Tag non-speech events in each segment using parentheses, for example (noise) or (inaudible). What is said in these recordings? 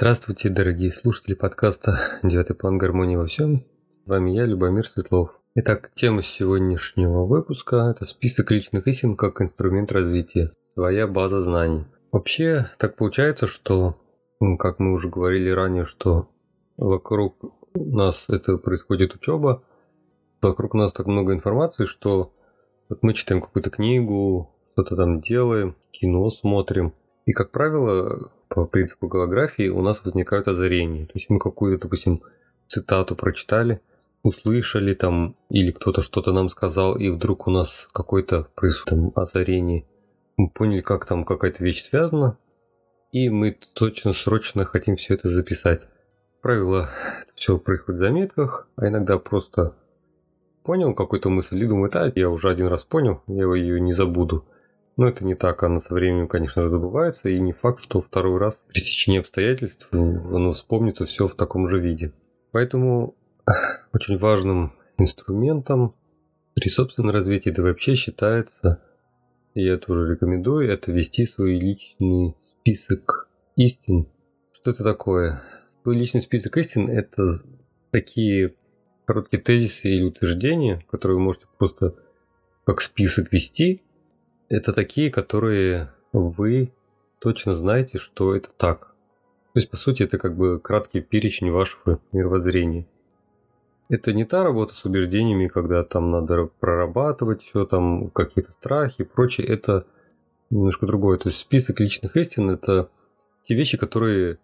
Здравствуйте, дорогие слушатели подкаста «Девятый план гармонии во всем». С вами я, Любомир Светлов. Итак, тема сегодняшнего выпуска – это список личных истин как инструмент развития. Своя база знаний. Вообще, так получается, что, как мы уже говорили ранее, что вокруг нас это происходит учеба, вокруг нас так много информации, что вот мы читаем какую-то книгу, что-то там делаем, кино смотрим. И, как правило, по принципу голографии у нас возникают озарения. То есть мы какую-то, допустим, цитату прочитали, услышали там, или кто-то что-то нам сказал, и вдруг у нас какое-то происходит озарение. Мы поняли, как там какая-то вещь связана, и мы точно срочно хотим все это записать. Правило, это все происходит в заметках, а иногда просто понял какую-то мысль и думает, а, я уже один раз понял, я ее не забуду. Но это не так, она со временем, конечно же, забывается, и не факт, что второй раз при течении обстоятельств оно вспомнится все в таком же виде. Поэтому (clears throat) очень важным инструментом при собственном развитии, да вообще считается, и я тоже рекомендую, это вести свой личный список истин. Что это такое? Свой личный список истин – это такие короткие тезисы или утверждения, которые вы можете просто как список вести – это такие, которые вы точно знаете, что это так. То есть, по сути, это как бы краткий перечень вашего мировоззрения. Это не та работа с убеждениями, когда там надо прорабатывать все, там какие-то страхи и прочее. Это немножко другое. То есть список личных истин – это те вещи, которые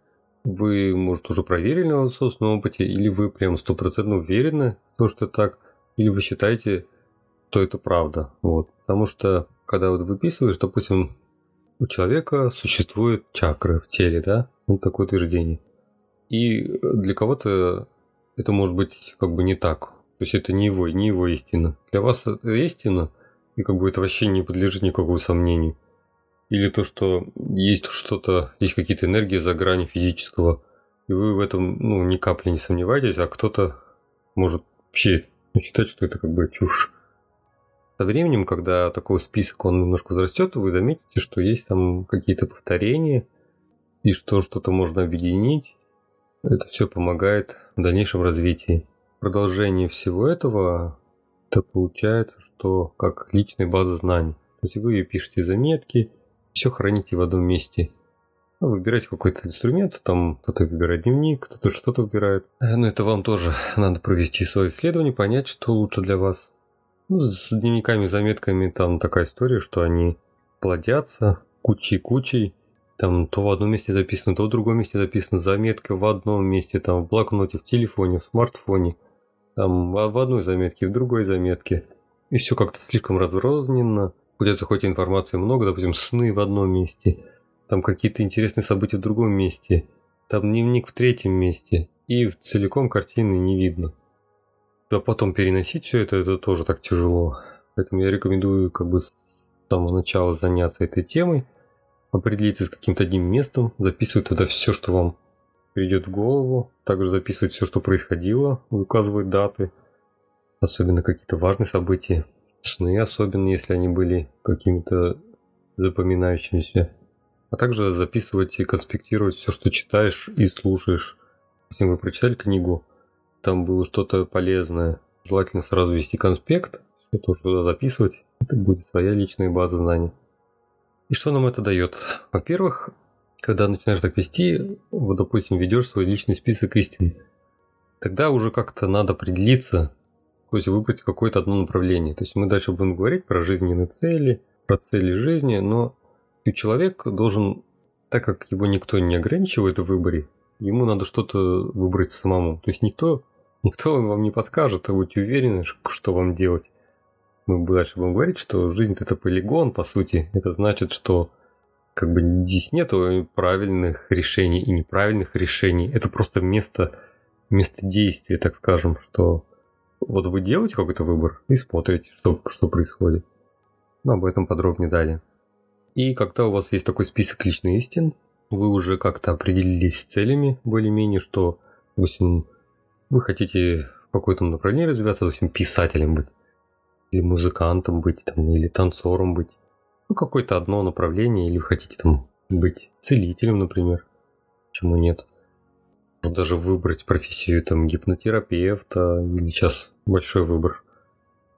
вы, может, уже проверили на собственном опыте, или вы прям стопроцентно уверены в том, что это так, или вы считаете, что это правда. Вот. Потому что когда вот выписываешь, допустим, у человека существуют чакры в теле, да, вот такое утверждение. И для кого-то это может быть как бы не так. То есть это не его, не его истина. Для вас это истина, и как бы это вообще не подлежит никакому сомнению. Или то, что есть что-то, есть какие-то энергии за грани физического, и вы в этом ну, ни капли не сомневаетесь, а кто-то может вообще считать, что это как бы чушь. Со временем, когда такой список он немножко возрастет, вы заметите, что есть там какие-то повторения, и что что-то можно объединить. Это все помогает в дальнейшем развитии. Продолжение всего этого, это получается, что как личная база знаний. То есть вы пишете заметки, все храните в одном месте. Ну, выбирайте какой-то инструмент, там кто-то выбирает дневник, кто-то что-то выбирает. Э, но это вам тоже надо провести свое исследование, понять, что лучше для вас. Ну, с дневниками, заметками там такая история, что они плодятся кучей-кучей. Там то в одном месте записано, то в другом месте записано. Заметка в одном месте, там в блокноте, в телефоне, в смартфоне. Там в одной заметке, в другой заметке. И все как-то слишком разрозненно. Куда-то хоть информации много, допустим, сны в одном месте. Там какие-то интересные события в другом месте. Там дневник в третьем месте. И целиком картины не видно. Да потом переносить все это, это тоже так тяжело. Поэтому я рекомендую как бы с самого начала заняться этой темой, определиться с каким-то одним местом, записывать туда все, что вам придет в голову, также записывать все, что происходило, указывать даты, особенно какие-то важные события, сны особенно, если они были какими-то запоминающимися, а также записывать и конспектировать все, что читаешь и слушаешь. Если вы прочитали книгу, там было что-то полезное. Желательно сразу вести конспект, все тоже туда записывать. Это будет своя личная база знаний. И что нам это дает? Во-первых, когда начинаешь так вести, вот, допустим, ведешь свой личный список истин, тогда уже как-то надо определиться, то есть выбрать какое-то одно направление. То есть мы дальше будем говорить про жизненные цели, про цели жизни, но человек должен, так как его никто не ограничивает в выборе, ему надо что-то выбрать самому. То есть никто Никто вам не подскажет, а будьте уверены, что вам делать. Мы дальше будем говорить, что жизнь это полигон, по сути. Это значит, что как бы здесь нету правильных решений и неправильных решений. Это просто место, место действия, так скажем, что вот вы делаете какой-то выбор и смотрите, что, что происходит. Но об этом подробнее далее. И когда у вас есть такой список личных истин, вы уже как-то определились с целями более-менее, что, допустим, вы хотите в какой-то направлении развиваться, допустим, писателем быть, или музыкантом быть, там, или танцором быть, ну, какое-то одно направление, или вы хотите там быть целителем, например, почему нет. Можно даже выбрать профессию там гипнотерапевта или сейчас большой выбор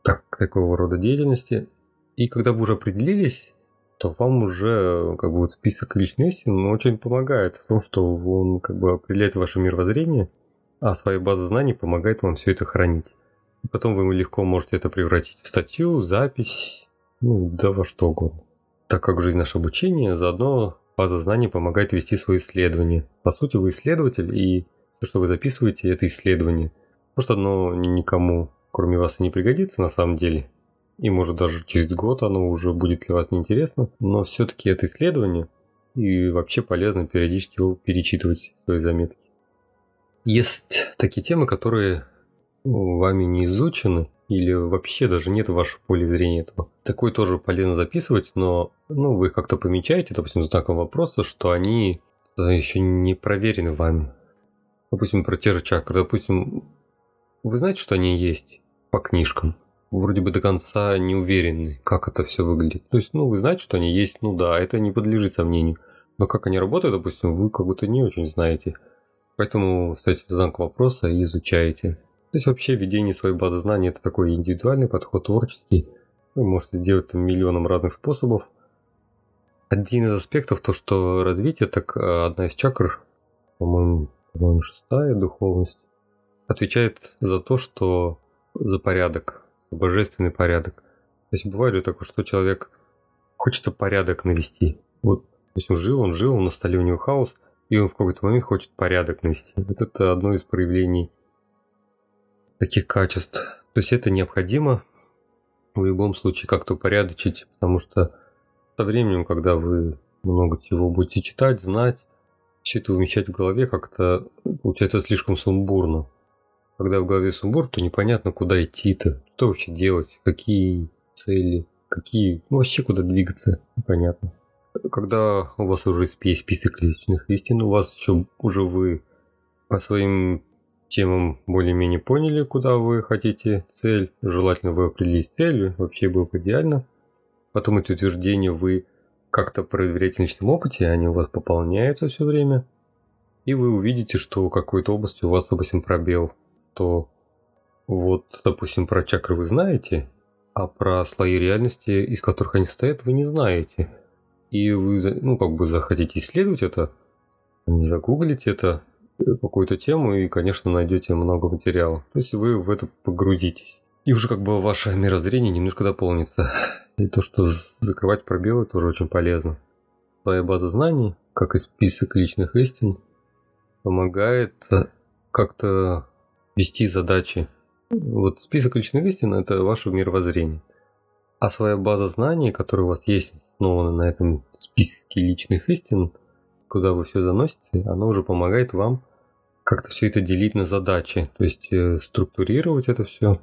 так, такого рода деятельности. И когда вы уже определились, то вам уже как бы вот список личных истин очень помогает в том, что он как бы определяет ваше мировоззрение, а своя база знаний помогает вам все это хранить. И потом вы легко можете это превратить в статью, запись, ну да во что угодно. Так как жизнь наше обучение, заодно база знаний помогает вести свои исследования. По сути, вы исследователь, и все, что вы записываете, это исследование. Может, оно никому, кроме вас, и не пригодится на самом деле, и может даже через год оно уже будет для вас неинтересно, но все-таки это исследование, и вообще полезно периодически его перечитывать свои заметки. Есть такие темы, которые вами не изучены, или вообще даже нет в вашем поле зрения этого. Такое тоже полезно записывать, но ну, вы как-то помечаете, допустим, знаком вопроса, что они еще не проверены вами. Допустим, про те же чакры. Допустим, вы знаете, что они есть по книжкам, вроде бы до конца не уверены, как это все выглядит. То есть, ну, вы знаете, что они есть, ну да, это не подлежит сомнению. Но как они работают, допустим, вы как будто не очень знаете. Поэтому ставите знак вопроса и изучаете. То есть вообще введение своей базы знаний это такой индивидуальный подход, творческий. Вы можете сделать там миллионом разных способов. Один из аспектов, то что развитие, так э, одна из чакр, по-моему, по-моему, шестая духовность, отвечает за то, что за порядок, божественный порядок. То есть бывает ли такое, что человек хочется порядок навести. Вот, то есть он жил, он жил, на столе у него хаос, и он в какой-то момент хочет порядок навести. Вот это одно из проявлений таких качеств. То есть это необходимо в любом случае как-то упорядочить, потому что со временем, когда вы много чего будете читать, знать, все это умещать в голове как-то получается слишком сумбурно. Когда в голове сумбур, то непонятно, куда идти-то, что вообще делать, какие цели, какие, ну вообще куда двигаться, непонятно. Когда у вас уже есть список личных истин, у вас еще уже вы по своим темам более-менее поняли, куда вы хотите цель. Желательно вы определились целью, вообще было бы идеально. Потом эти утверждения вы как-то проверяете в личном опыте, они у вас пополняются все время. И вы увидите, что в какой-то области у вас, допустим, пробел что вот, допустим, про чакры вы знаете, а про слои реальности, из которых они стоят, вы не знаете. И вы, ну, как бы захотите исследовать это, загуглите это, э, какую-то тему, и, конечно, найдете много материала. То есть вы в это погрузитесь. И уже как бы ваше мирозрение немножко дополнится. (laughs) И то, что закрывать пробелы, тоже очень полезно. Твоя база знаний, как и список личных истин, помогает как-то вести задачи. Вот список личных истин – это ваше мировоззрение. А своя база знаний, которая у вас есть, основана на этом списке личных истин, куда вы все заносите, она уже помогает вам как-то все это делить на задачи, то есть э, структурировать это все,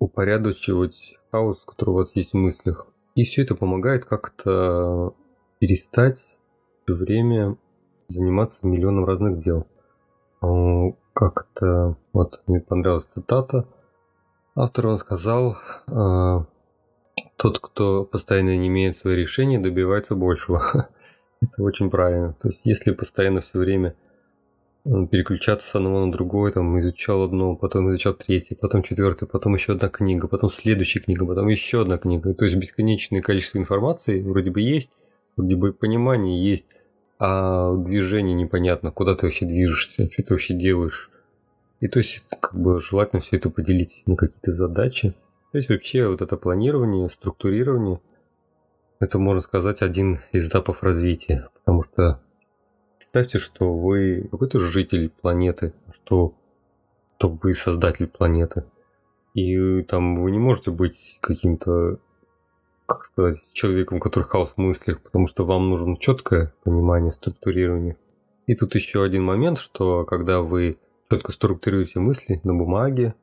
упорядочивать хаос, который у вас есть в мыслях. И все это помогает как-то перестать все время заниматься миллионом разных дел. Как-то, вот мне понравилась цитата. Автор он сказал, э, тот, кто постоянно не имеет свои решения, добивается большего. (laughs) Это очень правильно. То есть, если постоянно все время переключаться с одного на другое, там изучал одно, потом изучал третье, потом четвертое, потом еще одна книга, потом следующая книга, потом еще одна книга. То есть бесконечное количество информации вроде бы есть, вроде бы понимание есть, а движение непонятно, куда ты вообще движешься, что ты вообще делаешь. И то есть, как бы желательно все это поделить на какие-то задачи. То есть вообще вот это планирование, структурирование, это можно сказать один из этапов развития. Потому что представьте, что вы какой-то житель планеты, что, что вы создатель планеты. И там вы не можете быть каким-то как сказать, человеком, который хаос в мыслях, потому что вам нужно четкое понимание, структурирование. И тут еще один момент, что когда вы четко структурируете мысли на бумаге,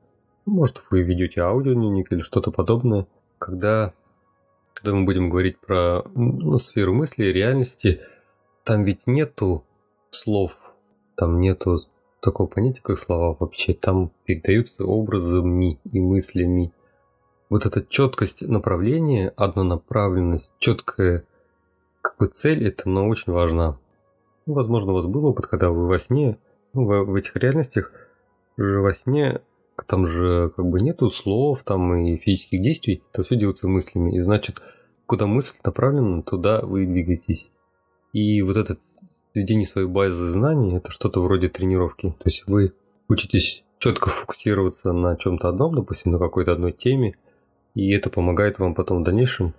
может вы ведете аудионик или что-то подобное, когда, когда мы будем говорить про ну, сферу мысли, реальности, там ведь нету слов, там нету такого понятия, как слова вообще, там передаются образами и мыслями вот эта четкость направления, однонаправленность, четкая как бы цель, это она очень важна. Возможно, у вас был опыт, когда вы во сне в, в этих реальностях же во сне там же как бы нету слов там и физических действий, это все делается мыслями. И значит, куда мысль направлена, туда вы двигаетесь. И вот это сведение своей базы знаний, это что-то вроде тренировки. То есть вы учитесь четко фокусироваться на чем-то одном, допустим, на какой-то одной теме, и это помогает вам потом в дальнейшем,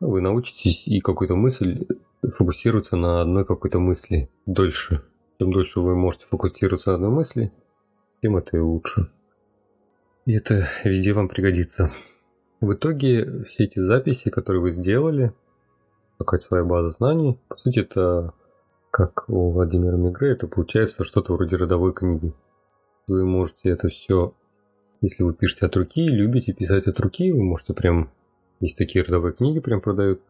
ну, вы научитесь и какую-то мысль фокусироваться на одной какой-то мысли дольше. Чем дольше вы можете фокусироваться на одной мысли, тем это и лучше. И это везде вам пригодится. В итоге все эти записи, которые вы сделали, какая-то своя база знаний, по сути это как у Владимира Мигре, это получается что-то вроде родовой книги. Вы можете это все, если вы пишете от руки, любите писать от руки, вы можете прям, есть такие родовые книги прям продают,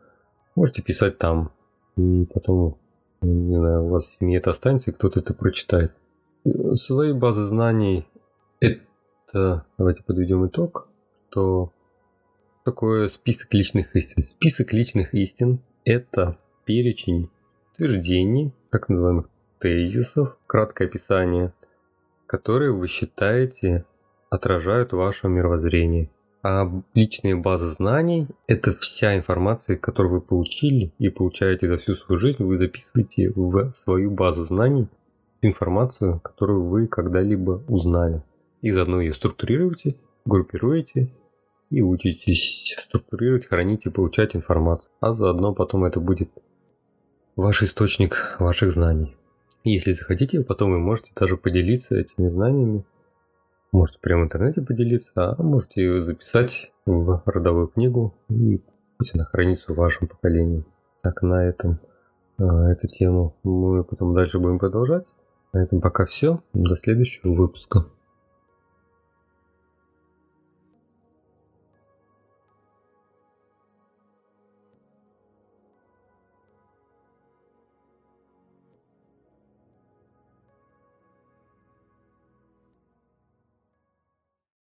можете писать там. И потом, не знаю, у вас в семье это останется, и кто-то это прочитает. Свои базы знаний это, давайте подведем итог, что такое список личных истин. Список личных истин – это перечень утверждений, так называемых тезисов, краткое описание, которые вы считаете отражают ваше мировоззрение. А личные базы знаний – это вся информация, которую вы получили и получаете за всю свою жизнь, вы записываете в свою базу знаний информацию, которую вы когда-либо узнали и заодно ее структурируете, группируете и учитесь структурировать, хранить и получать информацию. А заодно потом это будет ваш источник ваших знаний. Если захотите, потом вы можете даже поделиться этими знаниями. Можете прямо в интернете поделиться, а можете ее записать в родовую книгу и пусть она хранится в вашем поколении. Так, на этом э, эту тему мы потом дальше будем продолжать. На этом пока все. До следующего выпуска.